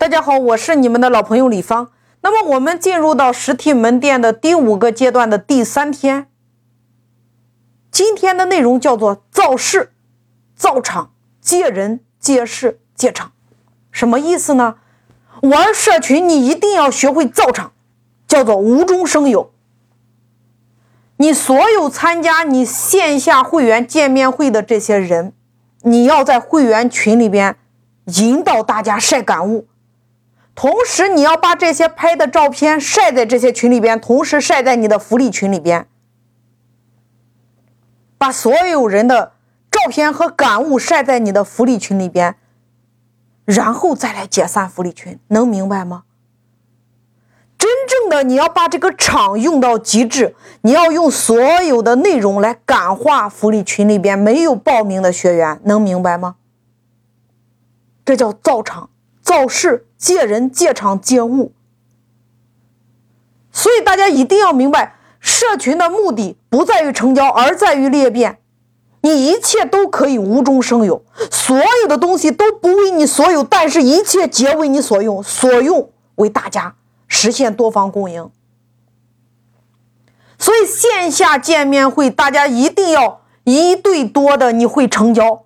大家好，我是你们的老朋友李芳。那么我们进入到实体门店的第五个阶段的第三天，今天的内容叫做造势、造场、借人、借势、借场，什么意思呢？玩社群你一定要学会造场，叫做无中生有。你所有参加你线下会员见面会的这些人，你要在会员群里边引导大家晒感悟。同时，你要把这些拍的照片晒在这些群里边，同时晒在你的福利群里边，把所有人的照片和感悟晒在你的福利群里边，然后再来解散福利群，能明白吗？真正的你要把这个场用到极致，你要用所有的内容来感化福利群里边没有报名的学员，能明白吗？这叫造场。造势、借人、借场、借物，所以大家一定要明白，社群的目的不在于成交，而在于裂变。你一切都可以无中生有，所有的东西都不为你所有，但是一切皆为你所用，所用为大家实现多方共赢。所以线下见面会，大家一定要一对多的，你会成交。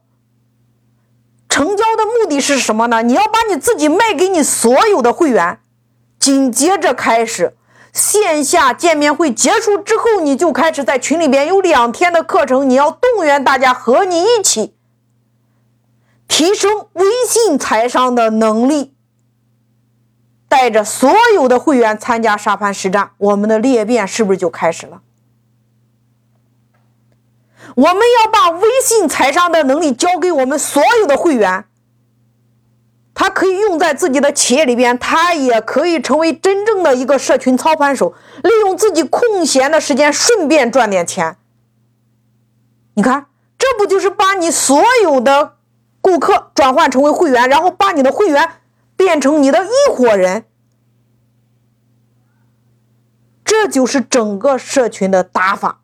成交的目的是什么呢？你要把你自己卖给你所有的会员，紧接着开始线下见面会结束之后，你就开始在群里边有两天的课程，你要动员大家和你一起提升微信财商的能力，带着所有的会员参加沙盘实战，我们的裂变是不是就开始了？我们要把微信财商的能力交给我们所有的会员，他可以用在自己的企业里边，他也可以成为真正的一个社群操盘手，利用自己空闲的时间顺便赚点钱。你看，这不就是把你所有的顾客转换成为会员，然后把你的会员变成你的一伙人？这就是整个社群的打法。